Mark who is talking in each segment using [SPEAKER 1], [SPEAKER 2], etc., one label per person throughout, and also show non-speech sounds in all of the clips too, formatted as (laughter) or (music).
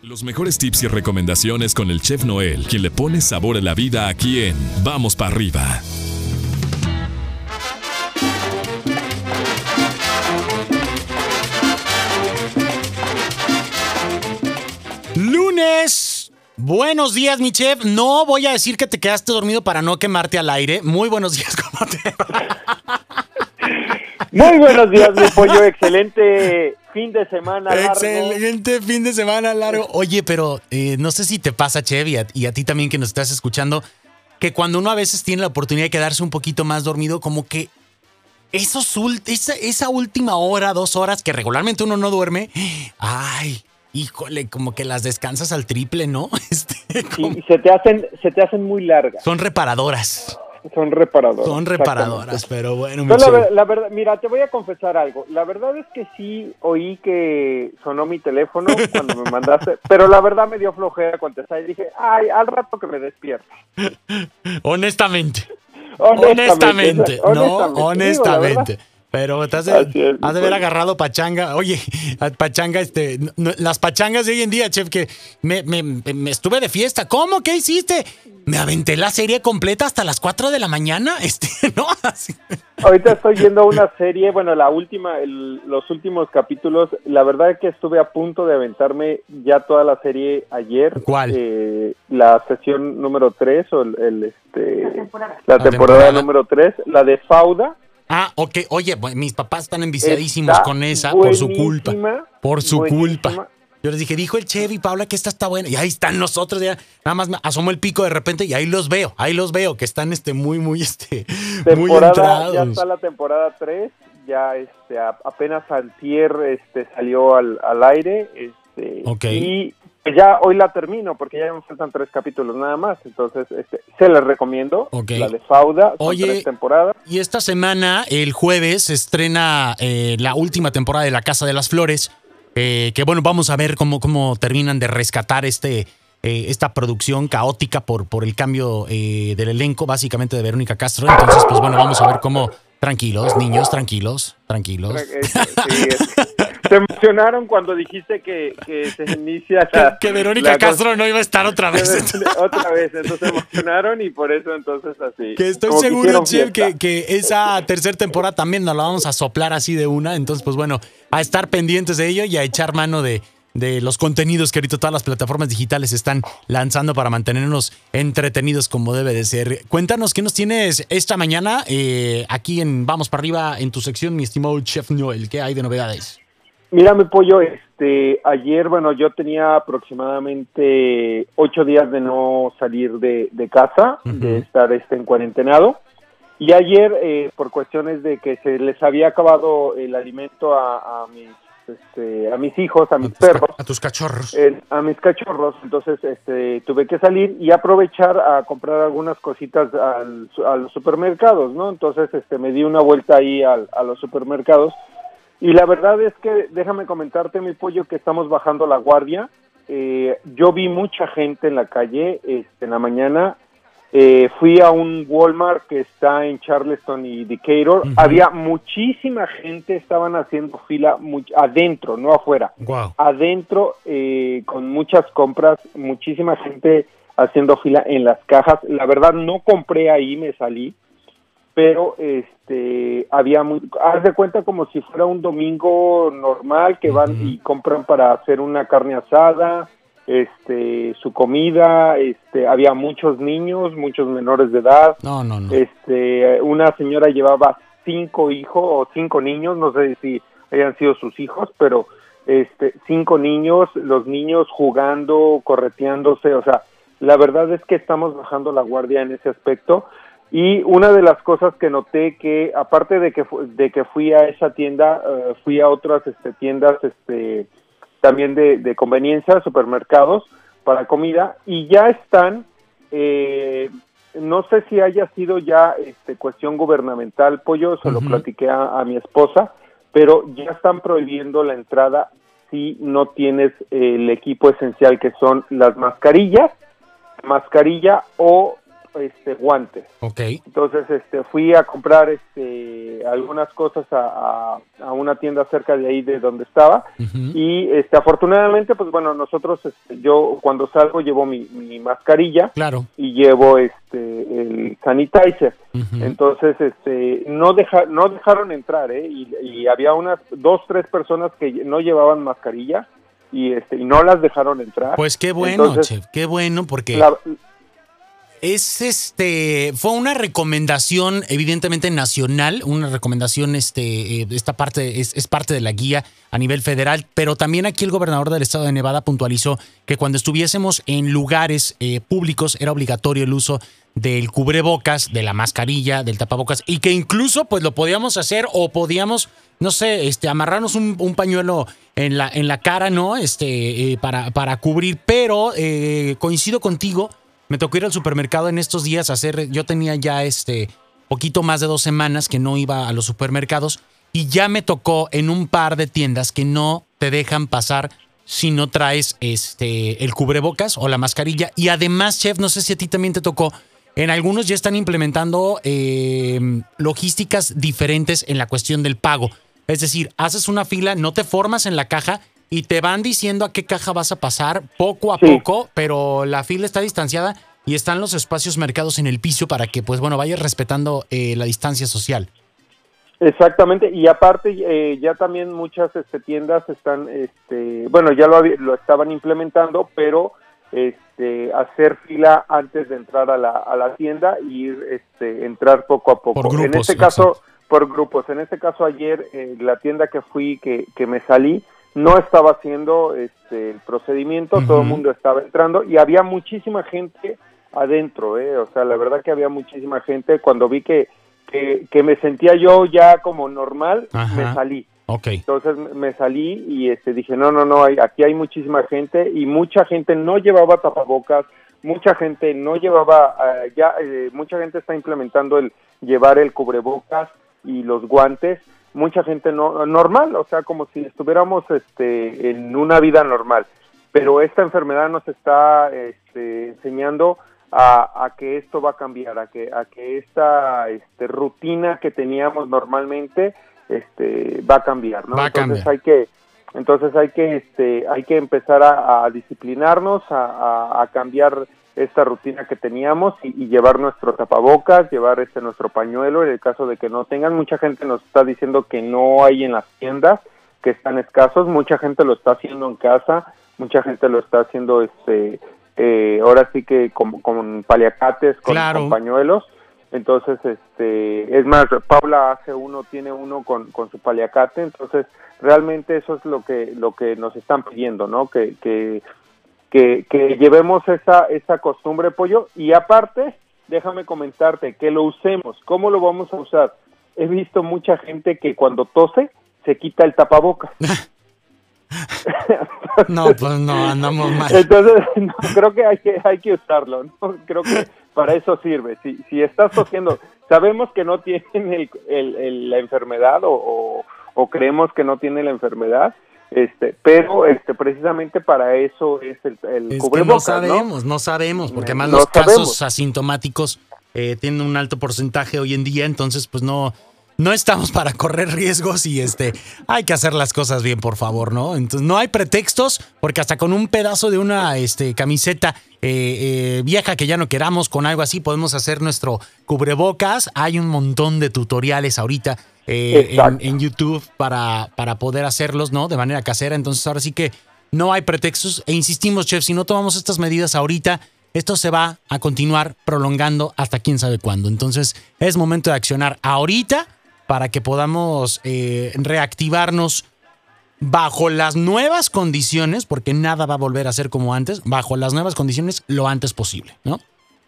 [SPEAKER 1] Los mejores tips y recomendaciones con el chef Noel, quien le pone sabor a la vida aquí en Vamos para arriba.
[SPEAKER 2] Lunes. Buenos días, mi chef. No voy a decir que te quedaste dormido para no quemarte al aire. Muy buenos días, ¿cómo te va? (laughs)
[SPEAKER 3] Muy buenos días, mi pollo. Excelente fin de semana largo.
[SPEAKER 2] Excelente fin de semana largo. (laughs) Oye, pero eh, no sé si te pasa, Chevy, y a, ti también que nos estás escuchando, que cuando uno a veces tiene la oportunidad de quedarse un poquito más dormido, como que esos esa, esa última hora, dos horas que regularmente uno no duerme, ay, híjole, como que las descansas al triple, ¿no? (laughs) Este,
[SPEAKER 3] se te hacen, se te hacen muy largas.
[SPEAKER 2] Son reparadoras.
[SPEAKER 3] Son reparadoras.
[SPEAKER 2] Son reparadoras, pero bueno.
[SPEAKER 3] la, verdad, mira, te voy a confesar algo. La verdad es que sí oí que sonó mi teléfono (laughs) cuando me mandaste, pero la verdad me dio flojera contestar y dije, ay, al rato que me despierta. (laughs)
[SPEAKER 2] Honestamente. Honestamente. no, honestamente. Pero te has de, haber agarrado pachanga. Oye, pachanga, este, las pachangas de hoy en día, chef, que me, me, estuve de fiesta. ¿Cómo? ¿Qué hiciste? Me aventé la serie completa hasta las 4 de la mañana. (laughs) Este, ¿no?
[SPEAKER 3] Ahorita estoy viendo una serie, bueno, la última, los últimos capítulos. La verdad es que estuve a punto de aventarme ya toda la serie ayer.
[SPEAKER 2] ¿Cuál?
[SPEAKER 3] Eh, la sesión número 3 o el, este, la temporada, la temporada número 3, la de Fauda.
[SPEAKER 2] Ah, ok. Oye, mis papás están enviciadísimos con esa por su culpa. Por su culpa. Yo les dije, dijo el Chevy, Paula, que esta está buena. Y ahí están nosotros, ya. Nada más me asomo el pico de repente y ahí los veo, ahí los veo, que están este, muy, muy, este, (laughs) muy entrados.
[SPEAKER 3] Ya está la temporada 3, ya este, apenas Antier este, salió al, al aire. Este, Y ya hoy la termino porque ya me faltan tres capítulos nada más. Entonces, este, se les recomiendo. La de Fauda. Oye, tres temporadas.
[SPEAKER 2] Y esta semana, el jueves, se estrena eh, la última temporada de La Casa de las Flores. Eh, que bueno, vamos a ver cómo, cómo terminan de rescatar este, eh, esta producción caótica por, por el cambio del elenco, básicamente de Verónica Castro. Entonces, pues bueno, vamos a ver cómo. Tranquilos, niños, tranquilos, tranquilos.
[SPEAKER 3] Se emocionaron cuando dijiste que, se inicia
[SPEAKER 2] que, Verónica Castro no iba a estar otra vez. (laughs)
[SPEAKER 3] otra vez, entonces se emocionaron y por eso entonces así.
[SPEAKER 2] Que estoy seguro, Chef, que, que, esa tercera temporada también nos la vamos a soplar así de una. Entonces, pues bueno, a estar pendientes de ello y a echar mano de, de los contenidos que ahorita todas las plataformas digitales están lanzando para mantenernos entretenidos como debe de ser. Cuéntanos qué nos tienes esta mañana eh, aquí en Vamos para arriba en tu sección, mi estimado Chef Noel. ¿Qué hay de novedades?
[SPEAKER 3] Mira, mi pollo, este, ayer, bueno, yo tenía aproximadamente ocho días de no salir de, casa, de estar este, en cuarentenado. Y ayer, eh, por cuestiones de que se les había acabado el alimento a, mis este, a mis hijos, a mis perros,
[SPEAKER 2] a tus cachorros,
[SPEAKER 3] a mis cachorros, entonces este, tuve que salir y aprovechar a comprar algunas cositas al, a los supermercados, ¿no? Entonces este, me di una vuelta ahí al, a los supermercados y la verdad es que, déjame comentarte, mi pollo, que estamos bajando la guardia. Eh, yo vi mucha gente en la calle este, en la mañana. Eh, fui a un Walmart que está en Charleston y Decatur. Había muchísima gente, estaban haciendo fila adentro, no afuera. Adentro, eh, con muchas compras, muchísima gente haciendo fila en las cajas. La verdad, no compré ahí, me salí pero este había muy, haz de cuenta como si fuera un domingo normal que van y compran para hacer una carne asada, este su comida, este había muchos niños, muchos menores de edad.
[SPEAKER 2] No, no, no.
[SPEAKER 3] Este una señora llevaba cinco hijos o cinco niños, no sé si hayan sido sus hijos, pero este cinco niños, los niños jugando, correteándose, o sea, la verdad es que estamos bajando la guardia en ese aspecto y una de las cosas que noté que, aparte de que, de que fui a esa tienda, eh, fui a otras este, tiendas este, también de, de, conveniencia, supermercados para comida, y ya están, eh, no sé si haya sido ya este, cuestión gubernamental, pollo, se lo platiqué a, mi esposa, pero ya están prohibiendo la entrada si no tienes el equipo esencial que son las mascarillas, mascarilla o este, guantes.
[SPEAKER 2] Ok.
[SPEAKER 3] Entonces este, fui a comprar este, algunas cosas a, a, una tienda cerca de ahí de donde estaba y este, afortunadamente, pues bueno, nosotros, este, yo cuando salgo llevo mi, mi mascarilla
[SPEAKER 2] claro.
[SPEAKER 3] y llevo este, el sanitizer. Entonces, este, no, deja, no dejaron entrar, ¿eh? Y, y había unas dos, tres personas que no llevaban mascarilla y este y no las dejaron entrar.
[SPEAKER 2] Pues qué bueno, chef, qué bueno porque es este fue una recomendación evidentemente nacional, una recomendación este eh, esta parte es, es, parte de la guía a nivel federal, pero también aquí el gobernador del estado de Nevada puntualizó que cuando estuviésemos en lugares eh, públicos era obligatorio el uso del cubrebocas, de la mascarilla, del tapabocas y que incluso pues lo podíamos hacer o podíamos no sé, este amarrarnos un, pañuelo en la en la cara, ¿no? Este eh, para para cubrir, pero coincido contigo me tocó ir al supermercado en estos días a hacer, yo tenía ya este poquito más de dos semanas que no iba a los supermercados y ya me tocó en un par de tiendas que no te dejan pasar si no traes este el cubrebocas o la mascarilla. Y además chef no sé si a ti también te tocó en algunos ya están implementando eh, logísticas diferentes en la cuestión del pago. Es decir haces una fila no te formas en la caja y te van diciendo a qué caja vas a pasar poco a poco, pero la fila está distanciada y están los espacios marcados en el piso para que, pues bueno, vayas respetando eh, la distancia social.
[SPEAKER 3] Exactamente, y aparte eh, ya también muchas este, tiendas están, este, bueno, ya lo, lo estaban implementando, pero este, hacer fila antes de entrar a la, a la tienda y ir, este, entrar poco a poco.
[SPEAKER 2] Por
[SPEAKER 3] en este caso, por grupos. En este caso ayer, eh, la tienda que fui, que, que me salí, no estaba haciendo este, el procedimiento, todo el mundo estaba entrando y había muchísima gente adentro, ¿eh? o sea, la verdad que había muchísima gente. Cuando vi que, que, me sentía yo ya como normal, me salí.
[SPEAKER 2] Okay.
[SPEAKER 3] Entonces me salí y este, dije, no, no, no, hay, aquí hay muchísima gente y mucha gente no llevaba tapabocas, mucha gente no llevaba, uh, ya eh, mucha gente está implementando el llevar el cubrebocas y los guantes mucha gente no normal, o sea, como si estuviéramos este en una vida normal. Pero esta enfermedad nos está este, enseñando a, a, que esto va a cambiar, a que a que esta este, rutina que teníamos normalmente este va a cambiar, ¿no?
[SPEAKER 2] Va a
[SPEAKER 3] entonces
[SPEAKER 2] cambiar.
[SPEAKER 3] hay que entonces hay que este hay que empezar a, a disciplinarnos, a, a, cambiar esta rutina que teníamos y, y, llevar nuestro tapabocas, llevar este nuestro pañuelo en el caso de que no tengan. Mucha gente nos está diciendo que no hay en las tiendas, que están escasos, mucha gente lo está haciendo en casa, mucha gente lo está haciendo este eh, ahora sí que con, con paliacates, con,
[SPEAKER 2] claro.
[SPEAKER 3] con, pañuelos. Entonces, este, es más, Paula hace uno, tiene uno con, con su paliacate, entonces realmente eso es lo que, lo que nos están pidiendo, ¿no? Que, que que, que llevemos esa, esa costumbre, pollo, y aparte, déjame comentarte, que lo usemos. ¿Cómo lo vamos a usar? He visto mucha gente que cuando tose se quita el tapabocas. (laughs) (laughs)
[SPEAKER 2] no, pues no, andamos mal.
[SPEAKER 3] Entonces, (laughs) no, creo que hay que, hay que usarlo, ¿no? Creo que para eso sirve. Si, si estás tosiendo, sabemos que no tienen el, el, el, la enfermedad o, o, o creemos que no tienen la enfermedad, este pero este precisamente para eso es el, el
[SPEAKER 2] es
[SPEAKER 3] cubrebocas,
[SPEAKER 2] que no sabemos no, no sabemos porque además
[SPEAKER 3] no
[SPEAKER 2] los casos asintomáticos eh, tienen un alto porcentaje hoy en día entonces pues no no estamos para correr riesgos y este hay que hacer las cosas bien por favor no entonces no hay pretextos porque hasta con un pedazo de una este camiseta eh, eh, vieja que ya no queramos con algo así podemos hacer nuestro cubrebocas hay un montón de tutoriales ahorita eh, en, en, YouTube para, para poder hacerlos, ¿no? De manera casera. Entonces, ahora sí que no hay pretextos. E insistimos, chef, si no tomamos estas medidas ahorita, esto se va a continuar prolongando hasta quién sabe cuándo. Entonces, es momento de accionar ahorita para que podamos eh, reactivarnos bajo las nuevas condiciones, porque nada va a volver a ser como antes, bajo las nuevas condiciones lo antes posible, ¿no?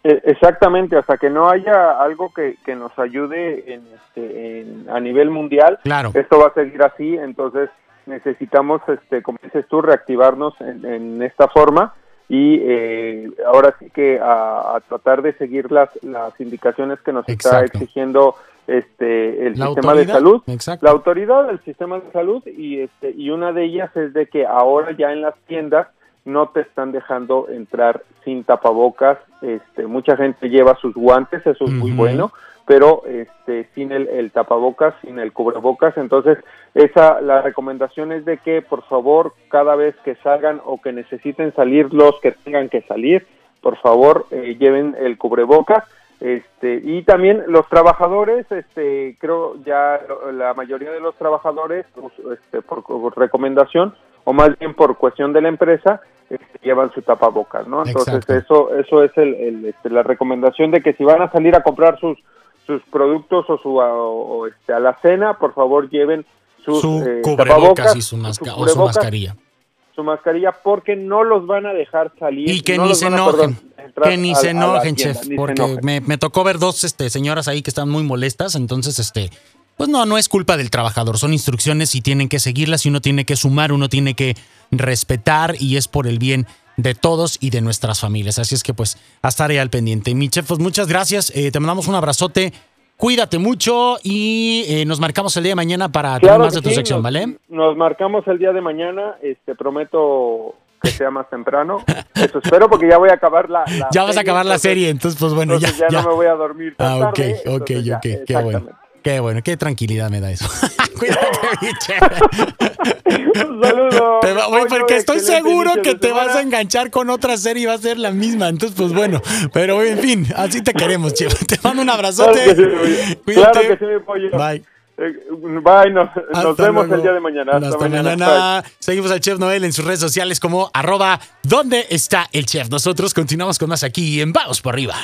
[SPEAKER 3] Exactamente, hasta que no haya algo que, que nos ayude en, este, en, a nivel mundial,
[SPEAKER 2] claro.
[SPEAKER 3] esto va a seguir así, entonces necesitamos, este, como dices tú, reactivarnos en, en esta forma y eh, ahora sí que a, a, tratar de seguir las, las indicaciones que nos
[SPEAKER 2] Exacto.
[SPEAKER 3] está exigiendo este el
[SPEAKER 2] la
[SPEAKER 3] sistema de salud,
[SPEAKER 2] Exacto.
[SPEAKER 3] la autoridad del sistema de salud y este y una de ellas es de que ahora ya en las tiendas no te están dejando entrar sin tapabocas. Este, mucha gente lleva sus guantes, eso es muy bueno, pero este, sin el, el tapabocas, sin el cubrebocas. Entonces, esa la recomendación es de que, por favor, cada vez que salgan o que necesiten salir los que tengan que salir, por favor, eh, lleven el cubrebocas. Este, y también los trabajadores, este, creo ya la mayoría de los trabajadores, pues, este, por, por recomendación o más bien por cuestión de la empresa, este, llevan su tapabocas, ¿no? Entonces
[SPEAKER 2] Exacto.
[SPEAKER 3] eso, eso es el, el, este, la recomendación de que si van a salir a comprar sus sus productos o su a, o, este, a la cena, por favor lleven sus
[SPEAKER 2] Su
[SPEAKER 3] eh, tapabocas,
[SPEAKER 2] y su, masca-
[SPEAKER 3] su
[SPEAKER 2] o su mascarilla.
[SPEAKER 3] su mascarilla, porque no los van a dejar salir.
[SPEAKER 2] Y que
[SPEAKER 3] no
[SPEAKER 2] ni se enojen.
[SPEAKER 3] perdón, entrar
[SPEAKER 2] Que ni
[SPEAKER 3] a-
[SPEAKER 2] se enojen,
[SPEAKER 3] tienda,
[SPEAKER 2] chef, porque
[SPEAKER 3] enojen.
[SPEAKER 2] me, me tocó ver dos este, señoras ahí que están muy molestas, entonces, este, pues no, no es culpa del trabajador, son instrucciones y tienen que seguirlas y uno tiene que sumar, uno tiene que respetar y es por el bien de todos y de nuestras familias. Así es que pues a estar ahí al pendiente. Mi chef, pues muchas gracias, eh, te mandamos un abrazote, cuídate mucho y eh, nos marcamos el día de mañana para tener más de tu sección,
[SPEAKER 3] nos,
[SPEAKER 2] ¿vale?
[SPEAKER 3] Nos marcamos el día de mañana, este prometo que sea más temprano. Eso espero porque ya voy a acabar la, la
[SPEAKER 2] Ya vas a acabar la
[SPEAKER 3] entonces-
[SPEAKER 2] serie, entonces pues bueno, ya,
[SPEAKER 3] entonces ya, no me voy a dormir tan
[SPEAKER 2] Ah, ok,
[SPEAKER 3] tarde,
[SPEAKER 2] ok,
[SPEAKER 3] entonces ya,
[SPEAKER 2] ok, qué bueno. Qué bueno, qué tranquilidad me da eso. (laughs) Cuídate, mi chef.
[SPEAKER 3] Un saludo.
[SPEAKER 2] Te va- porque estoy seguro que te vas a enganchar con otra serie y va a ser la misma. Entonces, pues bueno. Pero en fin, así te queremos, chef. Te mando un abrazote.
[SPEAKER 3] Claro que sí.
[SPEAKER 2] Cuídate.
[SPEAKER 3] Claro que sí, mi pollo.
[SPEAKER 2] Bye.
[SPEAKER 3] Eh, Bye, nos, vemos
[SPEAKER 2] luego.
[SPEAKER 3] el día de mañana. Hasta,
[SPEAKER 2] Hasta
[SPEAKER 3] mañana.
[SPEAKER 2] mañana. Seguimos al Chef Noel en sus redes sociales como arroba ¿Dónde está el chef? Nosotros continuamos con más aquí en Vamos por arriba.